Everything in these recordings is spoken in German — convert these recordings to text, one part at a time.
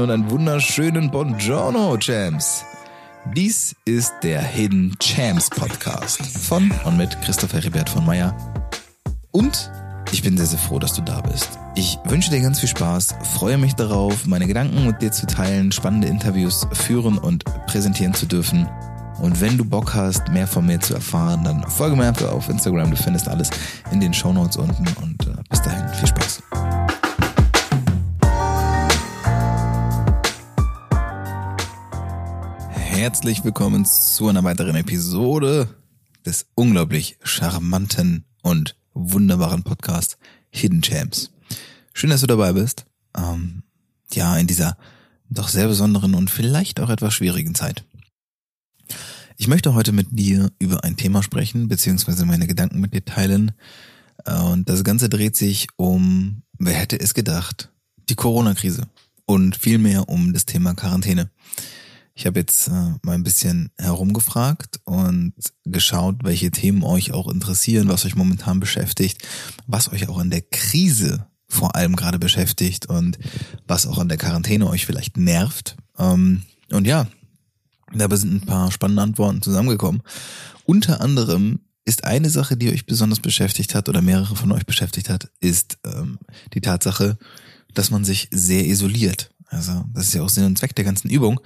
Moin und einen wunderschönen Buongiorno, Champs. Dies ist der Hidden Champs Podcast von und mit Christoph Heribert von Meyer. Und ich bin sehr, sehr froh, dass du da bist. Ich wünsche dir ganz viel Spaß, freue mich darauf, meine Gedanken mit dir zu teilen, spannende Interviews führen und präsentieren zu dürfen. Und wenn du Bock hast, mehr von mir zu erfahren, dann folge mir einfach auf Instagram. Du findest alles in den Show Notes unten. Und äh, bis dahin, viel Spaß. Herzlich willkommen zu einer weiteren Episode des unglaublich charmanten und wunderbaren Podcasts Hidden Champs. Schön, dass du dabei bist. Ähm, ja, in dieser doch sehr besonderen und vielleicht auch etwas schwierigen Zeit. Ich möchte heute mit dir über ein Thema sprechen, beziehungsweise meine Gedanken mit dir teilen. Äh, und das Ganze dreht sich um, wer hätte es gedacht, die Corona-Krise und vielmehr um das Thema Quarantäne. Ich habe jetzt äh, mal ein bisschen herumgefragt und geschaut, welche Themen euch auch interessieren, was euch momentan beschäftigt, was euch auch in der Krise vor allem gerade beschäftigt und was auch an der Quarantäne euch vielleicht nervt. Ähm, und ja, Dabei sind ein paar spannende Antworten zusammengekommen. Unter anderem ist eine Sache, die euch besonders beschäftigt hat oder mehrere von euch beschäftigt hat, ist ähm, die Tatsache, dass man sich sehr isoliert. Also das ist ja auch Sinn und Zweck der ganzen Übung.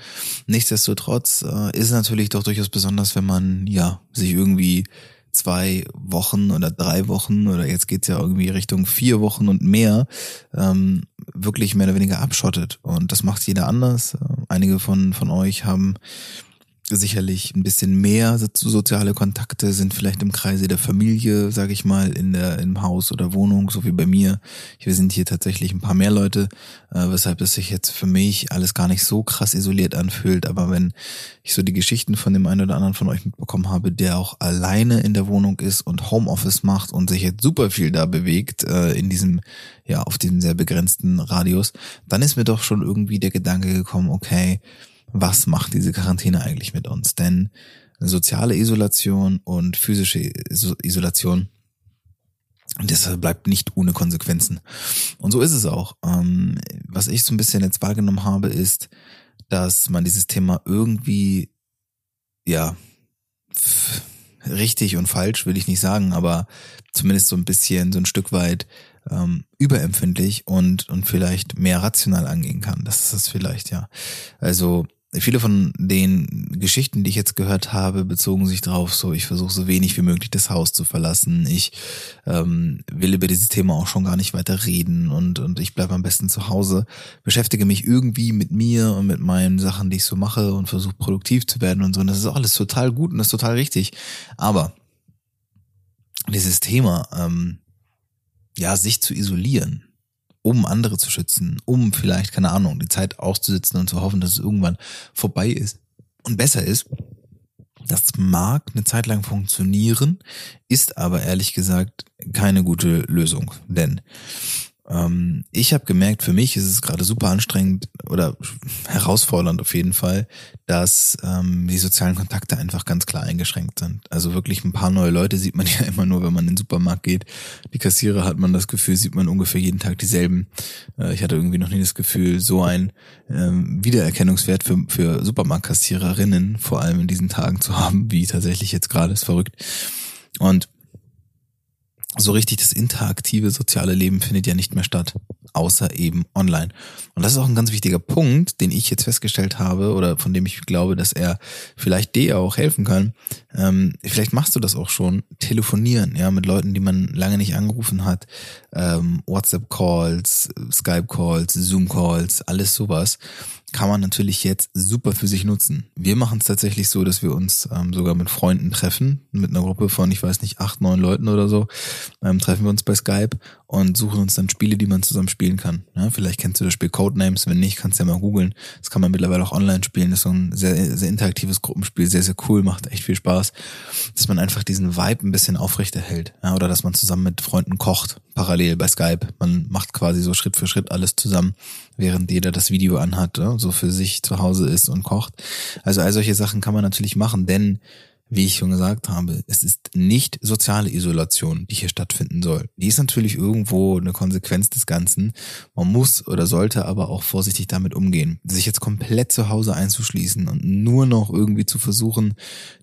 Nichtsdestotrotz äh, ist natürlich doch durchaus besonders, wenn man ja sich irgendwie zwei Wochen oder drei Wochen oder jetzt geht's ja irgendwie Richtung vier Wochen und mehr ähm, wirklich mehr oder weniger abschottet. Und das macht jeder anders. Einige von, von euch haben sicherlich ein bisschen mehr soziale Kontakte, sind vielleicht im Kreise der Familie, sage ich mal, in der im Haus oder Wohnung, so wie bei mir. Wir sind hier tatsächlich ein paar mehr Leute, äh, weshalb es sich jetzt für mich alles gar nicht so krass isoliert anfühlt. Aber wenn ich so die Geschichten von dem einen oder anderen von euch mitbekommen habe, der auch alleine in der Wohnung ist und Homeoffice macht und sich jetzt super viel da bewegt äh, in diesem ja auf diesem sehr begrenzten Radius, dann ist mir doch schon irgendwie der Gedanke gekommen, okay was macht diese Quarantäne eigentlich mit uns? Denn soziale Isolation und physische Isolation, das bleibt nicht ohne Konsequenzen. Und so ist es auch. Ähm, was ich so ein bisschen jetzt wahrgenommen habe, ist, dass man dieses Thema irgendwie, ja, richtig und falsch will ich nicht sagen, aber zumindest so ein bisschen, so ein Stück weit ähm, überempfindlich und, und vielleicht mehr rational angehen kann. Das ist es vielleicht, ja. Also viele von den Geschichten, die ich jetzt gehört habe, bezogen sich darauf, so ich versuche so wenig wie möglich das Haus zu verlassen. Ich ähm, will über dieses Thema auch schon gar nicht weiter reden und, und ich bleibe am besten zu Hause, beschäftige mich irgendwie mit mir und mit meinen Sachen, die ich so mache und versuche produktiv zu werden und so. Und das ist alles total gut und das ist total richtig. Aber dieses Thema, ähm, ja, sich zu isolieren, um andere zu schützen, um vielleicht, keine Ahnung, die Zeit auszusitzen und zu hoffen, dass es irgendwann vorbei ist und besser ist. Das mag eine Zeit lang funktionieren, ist aber ehrlich gesagt keine gute Lösung. Denn ähm, ich habe gemerkt, für mich ist es gerade super anstrengend oder herausfordernd auf jeden Fall, dass ähm, die sozialen Kontakte einfach ganz klar eingeschränkt sind. Also wirklich ein paar neue Leute sieht man ja immer nur, wenn man in den Supermarkt geht. Die Kassierer hat man das Gefühl, sieht man ungefähr jeden Tag dieselben. Äh, ich hatte irgendwie noch nie das Gefühl, so ein ähm, Wiedererkennungswert für, für Supermarktkassiererinnen vor allem in diesen Tagen zu haben, wie tatsächlich jetzt gerade ist verrückt. Und so richtig das interaktive soziale Leben findet ja nicht mehr statt, außer eben online. Und das ist auch ein ganz wichtiger Punkt, den ich jetzt festgestellt habe oder von dem ich glaube, dass er vielleicht dir auch helfen kann. Ähm, vielleicht machst du das auch schon, telefonieren, ja, mit Leuten, die man lange nicht angerufen hat, ähm, WhatsApp-Calls, Skype-Calls, Zoom-Calls, alles sowas kann man natürlich jetzt super für sich nutzen. Wir machen es tatsächlich so, dass wir uns ähm, sogar mit Freunden treffen, mit einer Gruppe von, ich weiß nicht, acht, neun Leuten oder so, ähm, treffen wir uns bei Skype und suchen uns dann Spiele, die man zusammen spielen kann. Ja, vielleicht kennst du das Spiel Codenames, wenn nicht, kannst du ja mal googeln. Das kann man mittlerweile auch online spielen. Das ist so ein sehr, sehr interaktives Gruppenspiel, sehr, sehr cool, macht echt viel Spaß, dass man einfach diesen Vibe ein bisschen aufrechterhält. Ja, oder dass man zusammen mit Freunden kocht, parallel bei Skype. Man macht quasi so Schritt für Schritt alles zusammen, während jeder das Video anhat, ja, so für sich zu Hause ist und kocht. Also all solche Sachen kann man natürlich machen, denn wie ich schon gesagt habe, es ist nicht soziale Isolation, die hier stattfinden soll. Die ist natürlich irgendwo eine Konsequenz des Ganzen. Man muss oder sollte aber auch vorsichtig damit umgehen. Sich jetzt komplett zu Hause einzuschließen und nur noch irgendwie zu versuchen,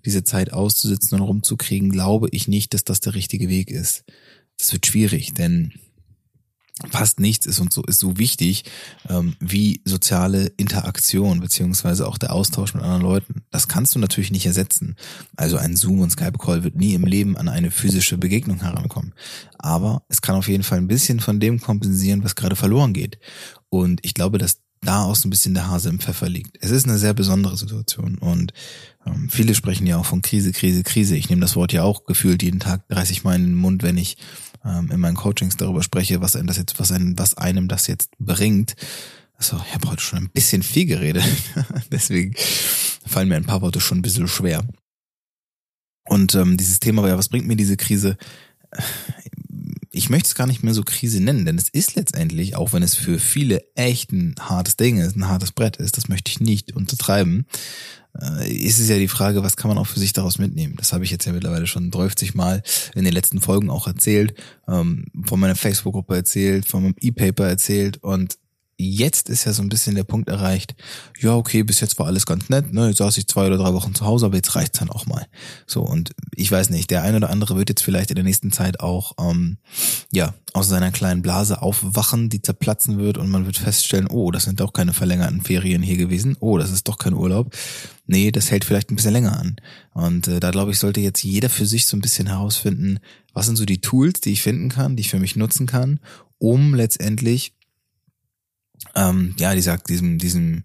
diese Zeit auszusitzen und rumzukriegen, glaube ich nicht, dass das der richtige Weg ist. Das wird schwierig, denn fast nichts ist und so ist so wichtig ähm, wie soziale Interaktion beziehungsweise auch der Austausch mit anderen Leuten. Das kannst du natürlich nicht ersetzen. Also ein Zoom und Skype Call wird nie im Leben an eine physische Begegnung herankommen. Aber es kann auf jeden Fall ein bisschen von dem kompensieren, was gerade verloren geht. Und ich glaube, dass da auch so ein bisschen der Hase im Pfeffer liegt. Es ist eine sehr besondere Situation und ähm, viele sprechen ja auch von Krise, Krise, Krise. Ich nehme das Wort ja auch gefühlt jeden Tag 30 Mal in den Mund, wenn ich ähm, in meinen Coachings darüber spreche, was einem das jetzt, was einem, was einem das jetzt bringt. Also, ich habe heute schon ein bisschen viel geredet. Deswegen fallen mir ein paar Worte schon ein bisschen schwer. Und ähm, dieses Thema, ja, was bringt mir diese Krise? Ich möchte es gar nicht mehr so Krise nennen, denn es ist letztendlich, auch wenn es für viele echt ein hartes Ding ist, ein hartes Brett ist, das möchte ich nicht untertreiben, ist es ja die Frage, was kann man auch für sich daraus mitnehmen? Das habe ich jetzt ja mittlerweile schon 30 Mal in den letzten Folgen auch erzählt, ähm, von meiner Facebook-Gruppe erzählt, von meinem E-Paper erzählt und jetzt ist ja so ein bisschen der Punkt erreicht, ja, okay, bis jetzt war alles ganz nett, ne? Jetzt saß ich zwei oder drei Wochen zu Hause, aber jetzt reicht's dann auch mal. So, und ich weiß nicht, der eine oder andere wird jetzt vielleicht in der nächsten Zeit auch ähm, ja, aus seiner kleinen Blase aufwachen, die zerplatzen wird und man wird feststellen, oh, das sind doch keine verlängerten Ferien hier gewesen, oh, das ist doch kein Urlaub. Nee, das hält vielleicht ein bisschen länger an. Und äh, da glaube ich, sollte jetzt jeder für sich so ein bisschen herausfinden, was sind so die Tools, die ich finden kann, die ich für mich nutzen kann, um letztendlich ähm, ja, dieser, diesem, diesem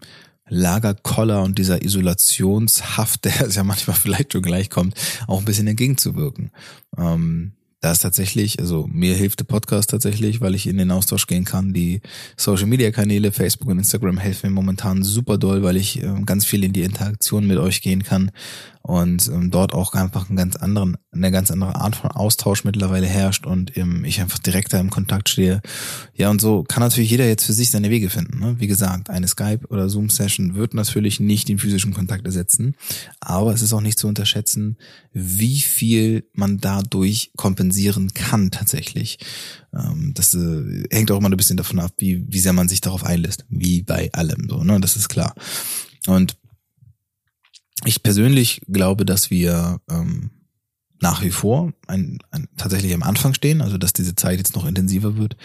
Lagerkoller und dieser Isolationshaft, der es ja manchmal vielleicht schon gleich kommt, auch ein bisschen entgegenzuwirken. Ähm, da ist tatsächlich, also mir hilft der Podcast tatsächlich, weil ich in den Austausch gehen kann. Die Social Media Kanäle, Facebook und Instagram helfen mir momentan super doll, weil ich äh, ganz viel in die Interaktion mit euch gehen kann und ähm, dort auch einfach einen ganz anderen, eine ganz andere Art von Austausch mittlerweile herrscht und ähm, ich einfach direkter im Kontakt stehe. Ja, und so kann natürlich jeder jetzt für sich seine Wege finden. Ne? Wie gesagt, eine Skype- oder Zoom-Session wird natürlich nicht den physischen Kontakt ersetzen, aber es ist auch nicht zu unterschätzen, wie viel man dadurch kompensieren kann tatsächlich. Ähm, das äh, hängt auch immer ein bisschen davon ab, wie, wie sehr man sich darauf einlässt, wie bei allem so, ne? Das ist klar. Und ich persönlich glaube, dass wir ähm, nach wie vor ein, ein, tatsächlich am Anfang stehen, also dass diese Zeit jetzt noch intensiver wird.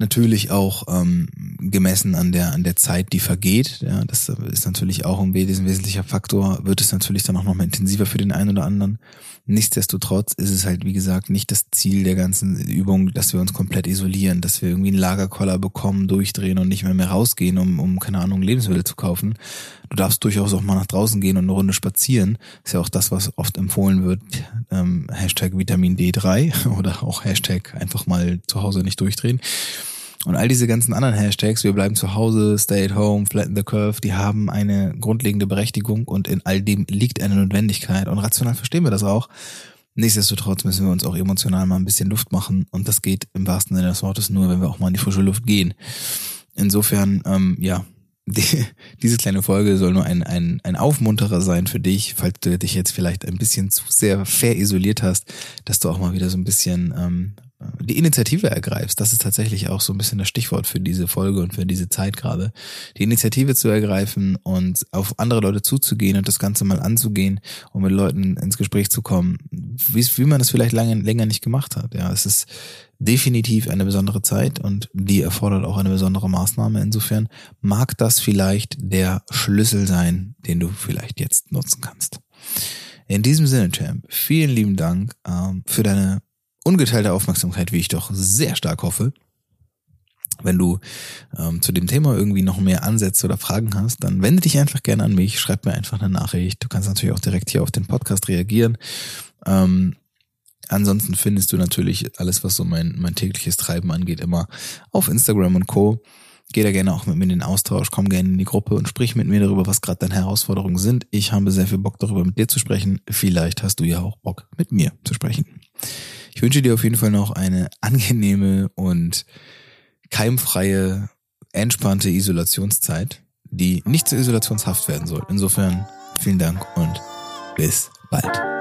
Natürlich auch ähm, gemessen an der an der Zeit, die vergeht. Ja, das ist natürlich auch ein wesentlicher Faktor. Wird es natürlich dann auch noch mal intensiver für den einen oder anderen. Nichtsdestotrotz ist es halt, wie gesagt, nicht das Ziel der ganzen Übung, dass wir uns komplett isolieren, dass wir irgendwie einen Lagerkoller bekommen, durchdrehen und nicht mehr mehr rausgehen, um, um keine Ahnung, Lebensmittel zu kaufen. Du darfst durchaus auch mal nach draußen gehen und eine Runde spazieren. Ist ja auch das, was oft empfohlen wird. Ähm, Hashtag Vitamin D3 oder auch Hashtag einfach mal zu Hause nicht durchdrehen. Und all diese ganzen anderen Hashtags, wir bleiben zu Hause, stay at home, flatten the curve, die haben eine grundlegende Berechtigung und in all dem liegt eine Notwendigkeit. Und rational verstehen wir das auch. Nichtsdestotrotz müssen wir uns auch emotional mal ein bisschen Luft machen. Und das geht im wahrsten Sinne des Wortes nur, wenn wir auch mal in die frische Luft gehen. Insofern, ähm, ja, die, diese kleine Folge soll nur ein, ein, ein Aufmunterer sein für dich, falls du dich jetzt vielleicht ein bisschen zu sehr verisoliert hast, dass du auch mal wieder so ein bisschen ähm, die Initiative ergreifst, das ist tatsächlich auch so ein bisschen das Stichwort für diese Folge und für diese Zeit gerade, die Initiative zu ergreifen und auf andere Leute zuzugehen und das Ganze mal anzugehen, um mit Leuten ins Gespräch zu kommen, wie, wie man es vielleicht lange, länger nicht gemacht hat. Ja, es ist definitiv eine besondere Zeit und die erfordert auch eine besondere Maßnahme. Insofern mag das vielleicht der Schlüssel sein, den du vielleicht jetzt nutzen kannst. In diesem Sinne, Champ, vielen lieben Dank ähm, für deine ungeteilte Aufmerksamkeit, wie ich doch sehr stark hoffe. Wenn du ähm, zu dem Thema irgendwie noch mehr Ansätze oder Fragen hast, dann wende dich einfach gerne an mich, schreib mir einfach eine Nachricht. Du kannst natürlich auch direkt hier auf den Podcast reagieren. Ähm, ansonsten findest du natürlich alles, was so mein, mein tägliches Treiben angeht, immer auf Instagram und Co. Geh da gerne auch mit mir in den Austausch, komm gerne in die Gruppe und sprich mit mir darüber, was gerade deine Herausforderungen sind. Ich habe sehr viel Bock darüber, mit dir zu sprechen. Vielleicht hast du ja auch Bock, mit mir zu sprechen. Ich wünsche dir auf jeden Fall noch eine angenehme und keimfreie, entspannte Isolationszeit, die nicht zur Isolationshaft werden soll. Insofern vielen Dank und bis bald.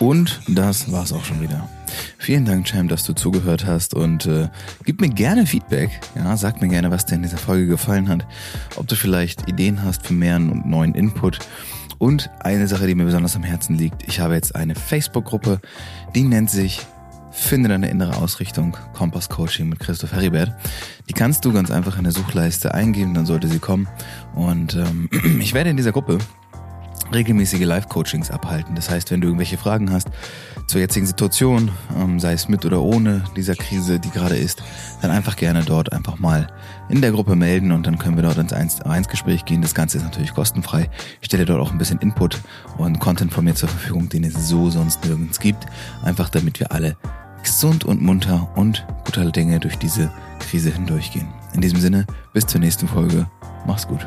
Und das war's auch schon wieder. Vielen Dank, Cham, dass du zugehört hast und äh, gib mir gerne Feedback. Ja, sag mir gerne, was dir in dieser Folge gefallen hat. Ob du vielleicht Ideen hast für mehr und neuen Input. Und eine Sache, die mir besonders am Herzen liegt. Ich habe jetzt eine Facebook-Gruppe, die nennt sich Finde deine innere Ausrichtung, Kompass Coaching mit Christoph Heribert. Die kannst du ganz einfach in der Suchleiste eingeben, dann sollte sie kommen. Und ähm, ich werde in dieser Gruppe regelmäßige Live-Coachings abhalten. Das heißt, wenn du irgendwelche Fragen hast zur jetzigen Situation, ähm, sei es mit oder ohne dieser Krise, die gerade ist, dann einfach gerne dort einfach mal in der Gruppe melden und dann können wir dort ins 1 Gespräch gehen. Das Ganze ist natürlich kostenfrei. Ich stelle dort auch ein bisschen Input und Content von mir zur Verfügung, den es so sonst nirgends gibt. Einfach damit wir alle gesund und munter und guter Dinge durch diese Krise hindurchgehen. In diesem Sinne, bis zur nächsten Folge. Mach's gut.